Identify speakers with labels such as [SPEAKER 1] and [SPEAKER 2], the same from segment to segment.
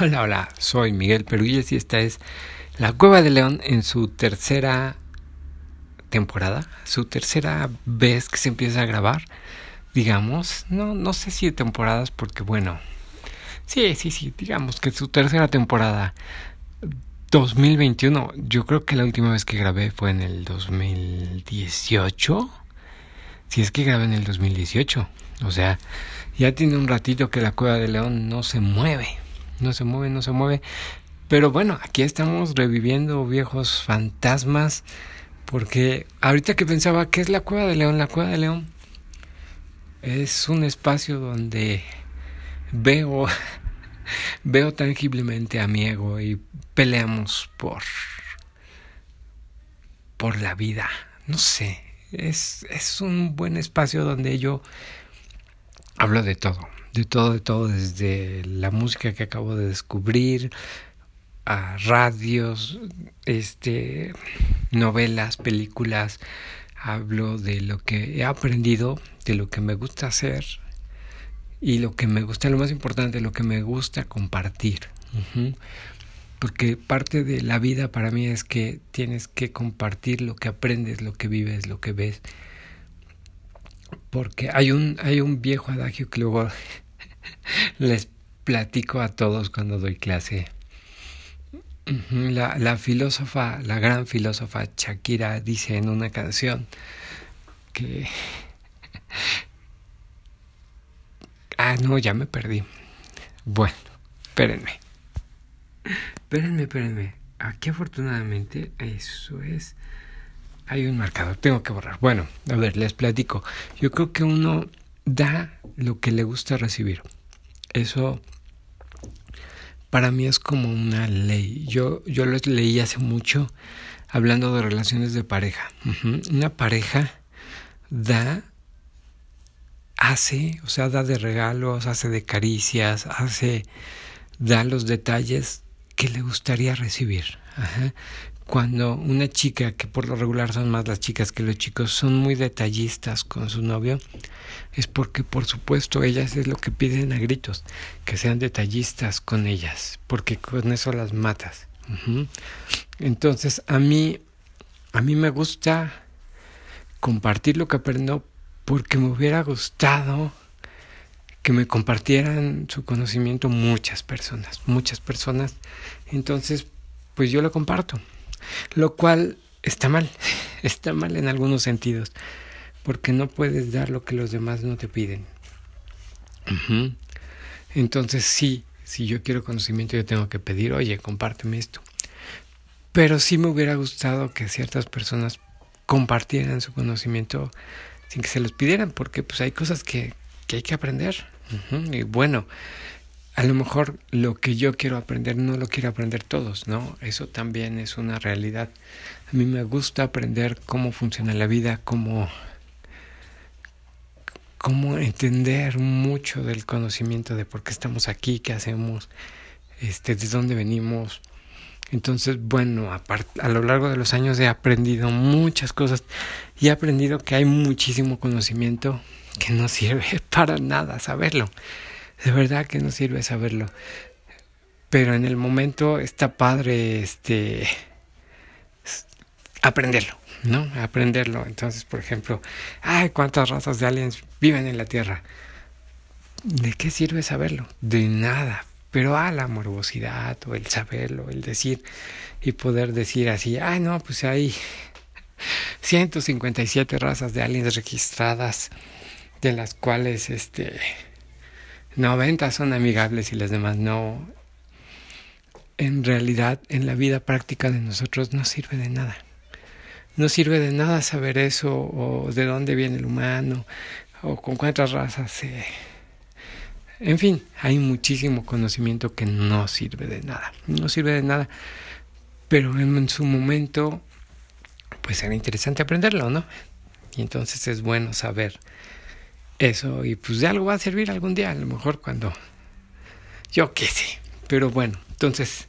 [SPEAKER 1] Hola, hola, soy Miguel Peruyes y esta es La Cueva de León en su tercera temporada, su tercera vez que se empieza a grabar, digamos, no, no sé si temporadas porque bueno, sí, sí, sí, digamos que su tercera temporada 2021, yo creo que la última vez que grabé fue en el 2018, si es que grabé en el 2018, o sea, ya tiene un ratito que la Cueva de León no se mueve no se mueve, no se mueve. Pero bueno, aquí estamos reviviendo viejos fantasmas. Porque ahorita que pensaba, ¿qué es la Cueva de León? La Cueva de León es un espacio donde veo, veo tangiblemente a mi ego y peleamos por, por la vida. No sé, es, es un buen espacio donde yo hablo de todo de todo, de todo, desde la música que acabo de descubrir, a radios, este, novelas, películas. Hablo de lo que he aprendido, de lo que me gusta hacer y lo que me gusta, lo más importante, lo que me gusta compartir. Porque parte de la vida para mí es que tienes que compartir lo que aprendes, lo que vives, lo que ves. Porque hay un, hay un viejo adagio que luego les platico a todos cuando doy clase. La, la filósofa, la gran filósofa Shakira dice en una canción que... Ah, no, ya me perdí. Bueno, espérenme. Espérenme, espérenme. Aquí afortunadamente eso es... Hay un marcador, tengo que borrar. Bueno, a ver, les platico. Yo creo que uno da lo que le gusta recibir. Eso para mí es como una ley. Yo, yo lo leí hace mucho hablando de relaciones de pareja. Una pareja da, hace, o sea, da de regalos, hace de caricias, hace, da los detalles que le gustaría recibir. Cuando una chica, que por lo regular son más las chicas que los chicos, son muy detallistas con su novio, es porque por supuesto ellas es lo que piden a gritos, que sean detallistas con ellas, porque con eso las matas. Entonces a mí, a mí me gusta compartir lo que aprendo porque me hubiera gustado que me compartieran su conocimiento muchas personas, muchas personas. Entonces, pues yo lo comparto, lo cual está mal, está mal en algunos sentidos porque no puedes dar lo que los demás no te piden. Entonces sí, si yo quiero conocimiento yo tengo que pedir, oye, compárteme esto. Pero sí me hubiera gustado que ciertas personas compartieran su conocimiento sin que se los pidieran, porque pues hay cosas que, que hay que aprender. Y bueno, a lo mejor lo que yo quiero aprender no lo quiero aprender todos, ¿no? Eso también es una realidad. A mí me gusta aprender cómo funciona la vida, cómo cómo entender mucho del conocimiento de por qué estamos aquí, qué hacemos, este, de dónde venimos. Entonces, bueno, a, lo largo de los años he aprendido muchas cosas y he aprendido que hay muchísimo conocimiento que no sirve para nada saberlo. De verdad que no sirve saberlo. Pero en el momento está padre este aprenderlo. ¿no? Aprenderlo. Entonces, por ejemplo, ay, ¿cuántas razas de aliens viven en la Tierra? ¿De qué sirve saberlo? De nada. Pero a la morbosidad o el saberlo, el decir y poder decir así, ay, no, pues hay 157 razas de aliens registradas, de las cuales este 90 son amigables y las demás no. En realidad, en la vida práctica de nosotros no sirve de nada. No sirve de nada saber eso o de dónde viene el humano o con cuántas razas se... En fin, hay muchísimo conocimiento que no sirve de nada. No sirve de nada. Pero en su momento, pues era interesante aprenderlo, ¿no? Y entonces es bueno saber eso y pues de algo va a servir algún día, a lo mejor cuando... Yo qué sé. Pero bueno, entonces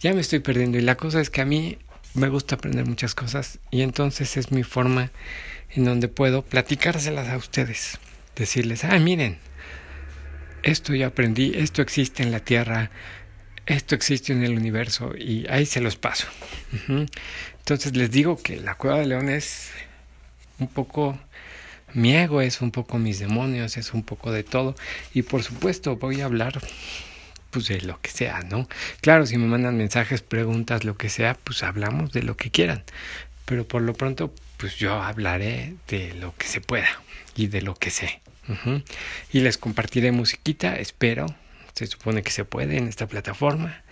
[SPEAKER 1] ya me estoy perdiendo y la cosa es que a mí me gusta aprender muchas cosas y entonces es mi forma en donde puedo platicárselas a ustedes, decirles, ah, miren, esto ya aprendí, esto existe en la Tierra, esto existe en el universo y ahí se los paso. Entonces les digo que la cueva de león es un poco mi ego, es un poco mis demonios, es un poco de todo. Y por supuesto voy a hablar pues de lo que sea, ¿no? Claro, si me mandan mensajes, preguntas, lo que sea, pues hablamos de lo que quieran. Pero por lo pronto, pues yo hablaré de lo que se pueda y de lo que sé. Y les compartiré musiquita, espero. Se supone que se puede en esta plataforma.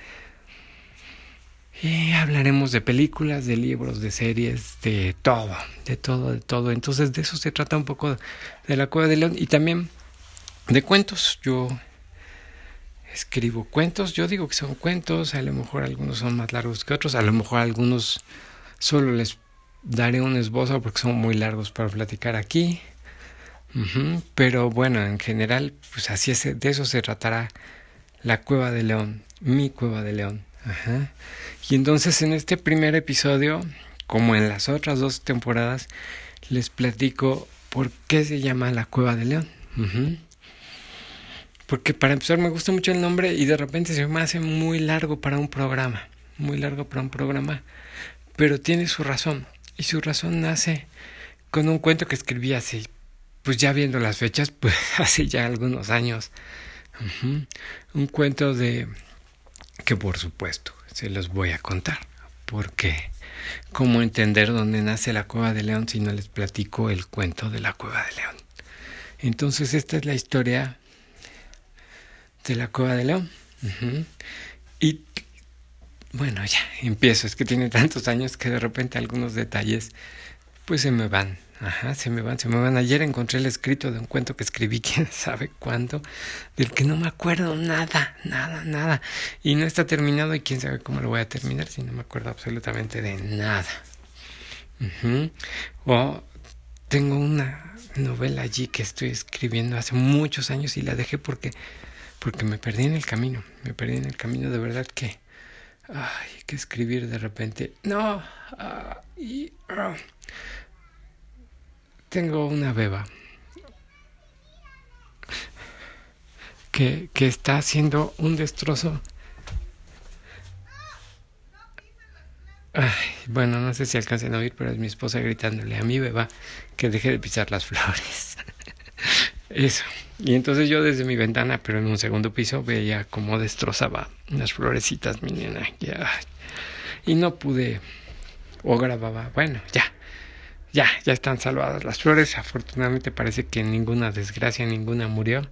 [SPEAKER 1] Y hablaremos de películas, de libros, de series, de todo, de todo, de todo. Entonces de eso se trata un poco de la Cueva de León y también de cuentos. Yo escribo cuentos, yo digo que son cuentos, a lo mejor algunos son más largos que otros, a lo mejor algunos solo les daré un esbozo porque son muy largos para platicar aquí. Pero bueno, en general, pues así es, de eso se tratará la Cueva de León, mi Cueva de León. Ajá. Y entonces en este primer episodio, como en las otras dos temporadas, les platico por qué se llama la Cueva de León. Porque para empezar me gusta mucho el nombre y de repente se me hace muy largo para un programa, muy largo para un programa, pero tiene su razón. Y su razón nace con un cuento que escribí hace, pues ya viendo las fechas, pues hace ya algunos años. Un cuento de que por supuesto se los voy a contar. Porque, ¿cómo entender dónde nace la cueva de león si no les platico el cuento de la cueva de león? Entonces, esta es la historia de la cueva de león. Y bueno, ya empiezo. Es que tiene tantos años que de repente algunos detalles pues se me van. Ajá, se me van, se me van. Ayer encontré el escrito de un cuento que escribí, quién sabe cuándo, del que no me acuerdo nada, nada, nada. Y no está terminado y quién sabe cómo lo voy a terminar si no me acuerdo absolutamente de nada. O tengo una novela allí que estoy escribiendo hace muchos años y la dejé porque, porque me perdí en el camino. Me perdí en el camino de verdad que... Ay, que escribir de repente. No. Ah, y, ah, tengo una beba que, que está haciendo un destrozo. Ay, bueno, no sé si alcancen a oír, pero es mi esposa gritándole a mi beba que deje de pisar las flores. Eso. Y entonces yo desde mi ventana, pero en un segundo piso, veía cómo destrozaba las florecitas, mi nena. Y no pude, o grababa, bueno, ya, ya, ya están salvadas las flores. Afortunadamente parece que ninguna desgracia, ninguna murió.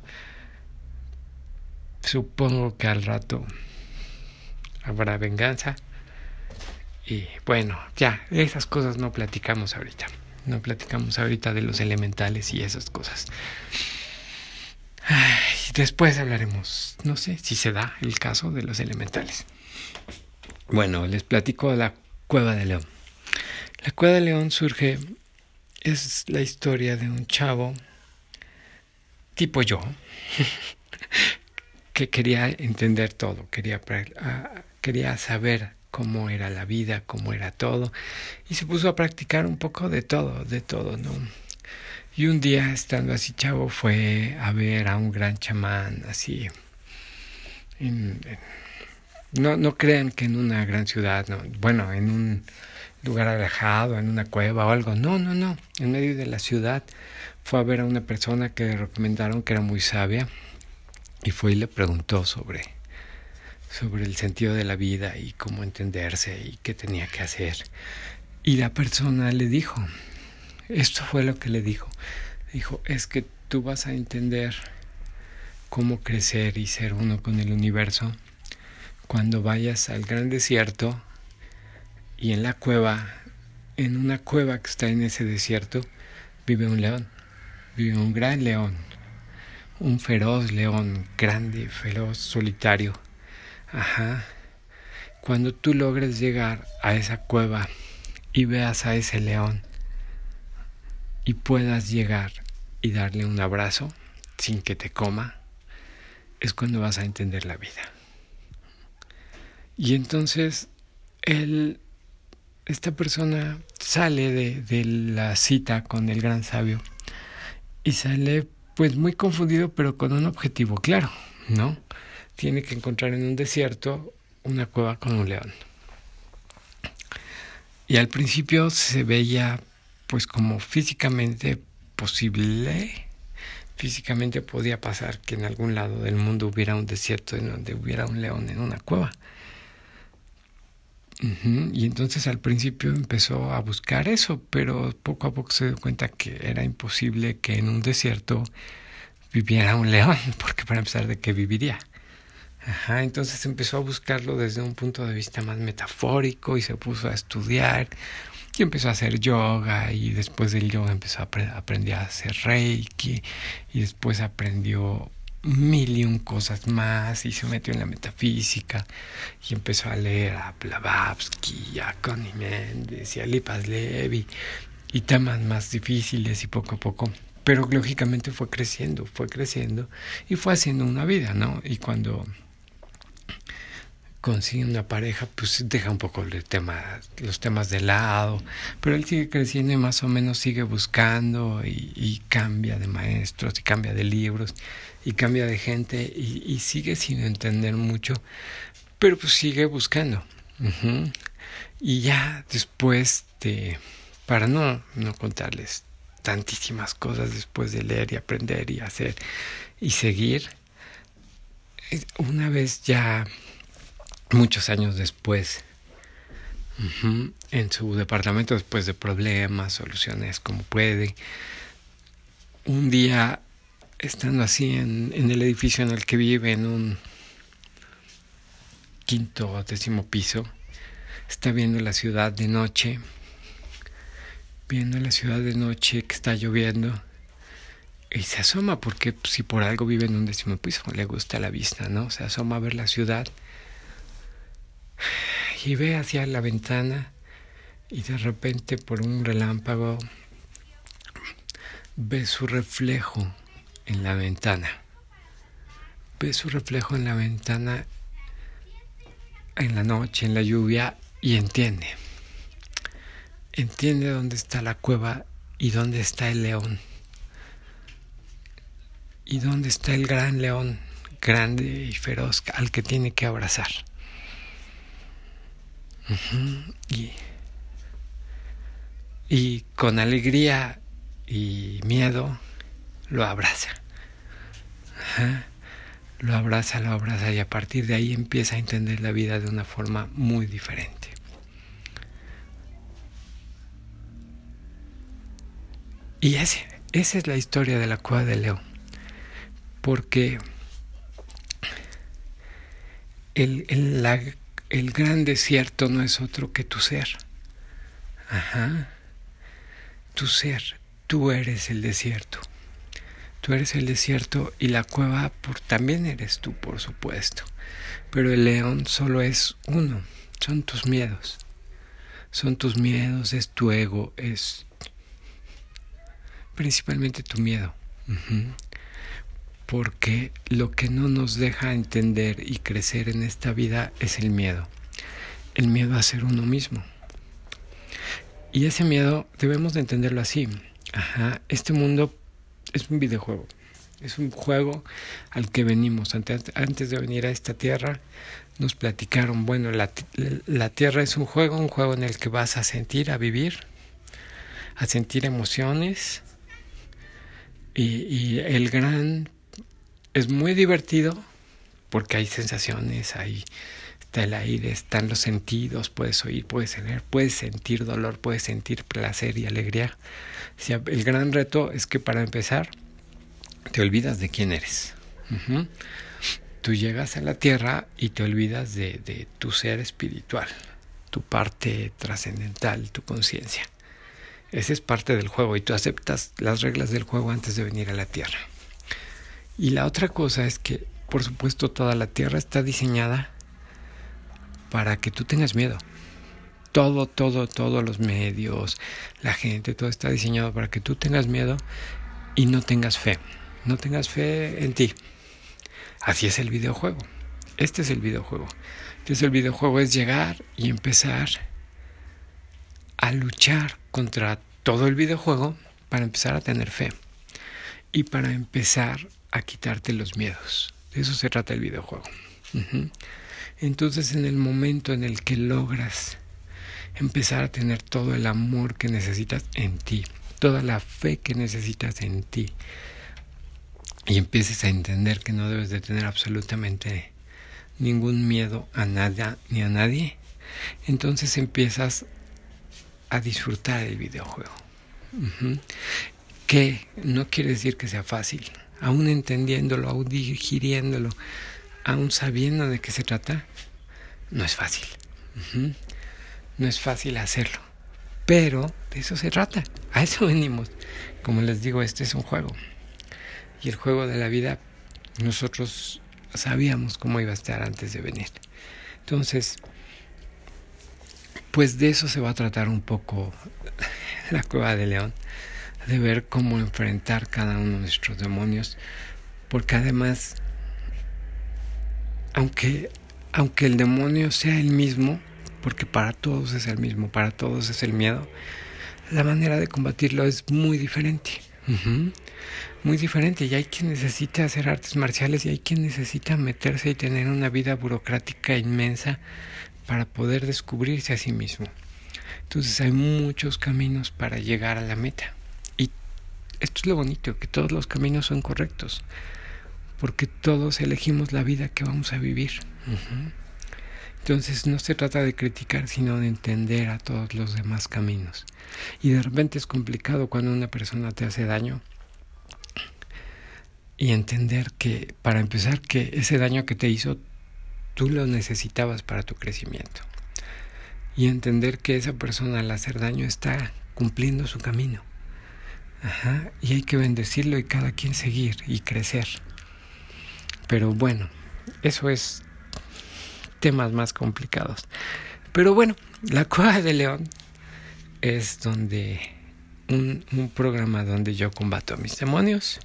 [SPEAKER 1] Supongo que al rato habrá venganza. Y bueno, ya, esas cosas no platicamos ahorita. No platicamos ahorita de los elementales y esas cosas. después hablaremos, no sé si se da el caso de los elementales. Bueno, les platico de la cueva de León. La Cueva de León surge, es la historia de un chavo tipo yo, que quería entender todo, quería, quería saber cómo era la vida, cómo era todo, y se puso a practicar un poco de todo, de todo, ¿no? Y un día, estando así chavo, fue a ver a un gran chamán, así, no, no crean que en una gran ciudad, no, bueno, en un lugar alejado, en una cueva o algo. No, no, no. En medio de la ciudad fue a ver a una persona que le recomendaron que era muy sabia y fue y le preguntó sobre, sobre el sentido de la vida y cómo entenderse y qué tenía que hacer. Y la persona le dijo, esto fue lo que le dijo, dijo, es que tú vas a entender cómo crecer y ser uno con el universo cuando vayas al gran desierto y en la cueva, en una cueva que está en ese desierto, vive un león, vive un gran león, un feroz león, grande, feroz, solitario. Ajá. Cuando tú logres llegar a esa cueva y veas a ese león y puedas llegar y darle un abrazo sin que te coma, es cuando vas a entender la vida. Y entonces él esta persona sale de, la cita con el gran sabio y sale pues muy confundido pero con un objetivo claro, ¿no? tiene que encontrar en un desierto una cueva con un león. Y al principio se veía pues como físicamente posible, físicamente podía pasar que en algún lado del mundo hubiera un desierto en donde hubiera un león en una cueva. Y entonces al principio empezó a buscar eso, pero poco a poco se dio cuenta que era imposible que en un desierto viviera un león, porque para empezar de qué viviría. Ajá, entonces empezó a buscarlo desde un punto de vista más metafórico y se puso a estudiar y empezó a hacer yoga y después del yoga empezó a aprender a hacer reiki y después aprendió mil y un cosas más y se metió en la metafísica y empezó a leer a Blavatsky, a Connie Méndez y a Lipas Levi y temas más difíciles y poco a poco pero lógicamente fue creciendo, fue creciendo y fue haciendo una vida, ¿no? Y cuando consigue una pareja, pues deja un poco los temas de lado, pero él sigue creciendo y más o menos sigue buscando y, cambia de maestros y cambia de libros y cambia de gente y, sigue sin entender mucho, pero pues sigue buscando. Y ya después de, para no, no contarles tantísimas cosas después de leer y aprender y hacer y seguir, una vez ya muchos años después, en su departamento, después de problemas, soluciones como puede, un día, estando así en, el edificio en el que vive, en un quinto o décimo piso, está viendo la ciudad de noche, viendo la ciudad de noche que está lloviendo y se asoma porque si por algo vive en un décimo piso le gusta la vista, ¿no? Se asoma a ver la ciudad y ve hacia la ventana y de repente por un relámpago ve su reflejo en la ventana. Ve su reflejo en la ventana en la noche, en la lluvia y entiende. Entiende dónde está la cueva y dónde está el león. Y dónde está el gran león, grande y feroz, al que tiene que abrazar y, con alegría y miedo lo abraza. Lo abraza, lo abraza y a partir de ahí empieza a entender la vida de una forma muy diferente. Y ese, esa es la historia de la cueva de León. Porque el, el, gran desierto no es otro que tu ser. Ajá. Tu ser, tú eres el desierto. Tú eres el desierto y la cueva por, también eres tú, por supuesto. Pero el león solo es uno, son tus miedos. Son tus miedos, es tu ego, es principalmente tu miedo porque lo que no nos deja entender y crecer en esta vida es el miedo, el miedo a ser uno mismo. Y ese miedo debemos de entenderlo así. Ajá, este mundo es un videojuego, es un juego al que venimos. Antes, de venir a esta tierra nos platicaron, bueno, la, la tierra es un juego, un juego en el que vas a sentir, a vivir, a sentir emociones. Y, y el gran es muy divertido porque hay sensaciones, hay está el aire, están los sentidos, puedes oír, puedes ver, puedes sentir dolor, puedes sentir placer y alegría. el gran reto es que para empezar te olvidas de quién eres. Tú llegas a la tierra y te olvidas de, de tu ser espiritual, tu parte trascendental, tu conciencia. Ese es parte del juego y tú aceptas las reglas del juego antes de venir a la tierra. Y la otra cosa es que, por supuesto, toda la Tierra está diseñada para que tú tengas miedo. Todo, todo, todos los medios, la gente, todo está diseñado para que tú tengas miedo y no tengas fe. No tengas fe en ti. Así es el videojuego. Este es el videojuego. Entonces el videojuego es llegar y empezar a luchar contra todo el videojuego para empezar a tener fe y para empezar a quitarte los miedos. De eso se trata el videojuego. Entonces en el momento en el que logras empezar a tener todo el amor que necesitas en ti, toda la fe que necesitas en ti, y empieces a entender que no debes de tener absolutamente ningún miedo a nada ni a nadie, entonces empiezas a disfrutar el videojuego. Que no quiere decir que sea fácil, aún entendiéndolo, aún digiriéndolo, aún sabiendo de qué se trata, no es fácil. No es fácil hacerlo. Pero de eso se trata. A eso venimos. Como les digo, este es un juego. Y el juego de la vida, nosotros sabíamos cómo iba a estar antes de venir. Entonces, pues de eso se va a tratar un poco la cueva de león, de ver cómo enfrentar cada uno de nuestros demonios, porque además, aunque, aunque el demonio sea el mismo, porque para todos es el mismo, para todos es el miedo, la manera de combatirlo es muy diferente. Muy diferente. Y hay quien necesita hacer artes marciales y hay quien necesita meterse y tener una vida burocrática inmensa para poder descubrirse a sí mismo. Entonces hay muchos caminos para llegar a la meta. Y esto es lo bonito, que todos los caminos son correctos, porque todos elegimos la vida que vamos a vivir. Entonces no se trata de criticar, sino de entender a todos los demás caminos. Y de repente es complicado cuando una persona te hace daño y entender que, para empezar, que ese daño que te hizo, tú lo necesitabas para tu crecimiento. Y entender que esa persona al hacer daño está cumpliendo su camino. Ajá, y hay que bendecirlo y cada quien seguir y crecer. Pero bueno, eso es temas más complicados. Pero bueno, la Cueva de León es donde un, programa donde yo combato a mis demonios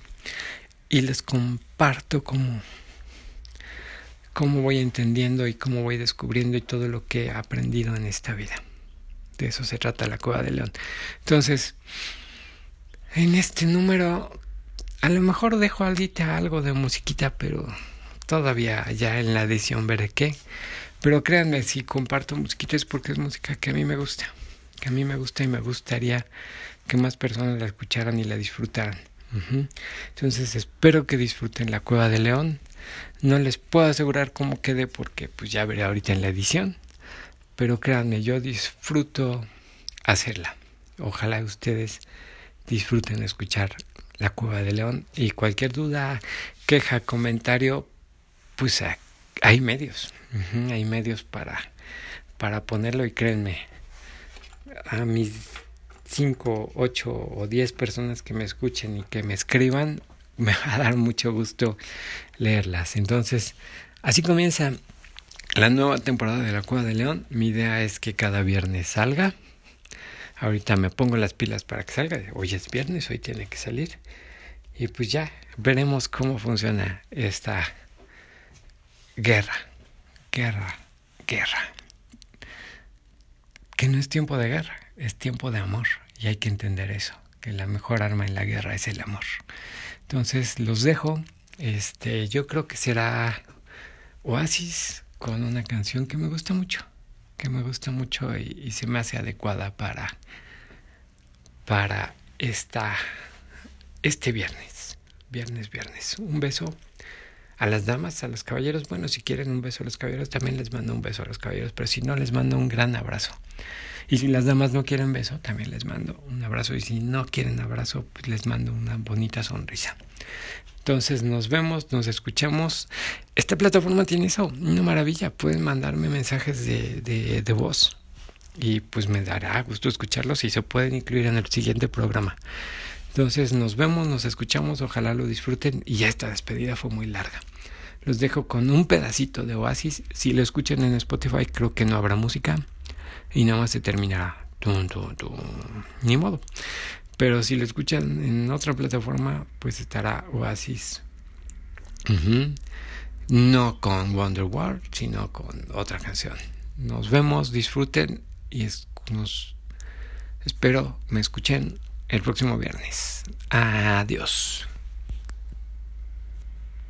[SPEAKER 1] y les comparto cómo, cómo voy entendiendo y cómo voy descubriendo y todo lo que he aprendido en esta vida. De eso se trata la Cueva de León. Entonces, en este número, a lo mejor dejo ahorita algo de musiquita, pero todavía ya en la edición veré qué. Pero créanme, si comparto musiquita es porque es música que a mí me gusta. Que a mí me gusta y me gustaría que más personas la escucharan y la disfrutaran. Entonces espero que disfruten la Cueva de León. No les puedo asegurar cómo quede porque pues ya veré ahorita en la edición. Pero créanme, yo disfruto hacerla. Ojalá ustedes disfruten escuchar la Cueva de León. Y cualquier duda, queja, comentario, pues hay medios, hay medios para, para ponerlo y créanme, a mis 5, 8 o 10 personas que me escuchen y que me escriban, me va a dar mucho gusto leerlas. Entonces, así comienza la nueva temporada de La Cueva de León. Mi idea es que cada viernes salga. Ahorita me pongo las pilas para que salga. Hoy es viernes, hoy tiene que salir. Y pues ya veremos cómo funciona esta guerra, guerra, guerra. Que no es tiempo de guerra, es tiempo de amor. Y hay que entender eso, que la mejor arma en la guerra es el amor. Entonces los dejo. Este, yo creo que será Oasis con una canción que me gusta mucho, que me gusta mucho y, se me hace adecuada para para esta este viernes. Viernes, viernes. Un beso a las damas, a los caballeros. Bueno, si quieren un beso a los caballeros, también les mando un beso a los caballeros, pero si no, les mando un gran abrazo. Y si las damas no quieren beso, también les mando un abrazo. Y si no quieren abrazo, pues les mando una bonita sonrisa. Entonces nos vemos, nos escuchamos. Esta plataforma tiene eso, una maravilla. Pueden mandarme mensajes de, de, voz y pues me dará gusto escucharlos y se pueden incluir en el siguiente programa. Entonces nos vemos, nos escuchamos, ojalá lo disfruten y esta despedida fue muy larga. Los dejo con un pedacito de Oasis. Si lo escuchan en Spotify creo que no habrá música y nada más se terminará. Ni modo. Pero si lo escuchan en otra plataforma, pues estará Oasis. No con Wonderwall, sino con otra canción. Nos vemos, disfruten y nos espero me escuchen el próximo viernes. Adiós.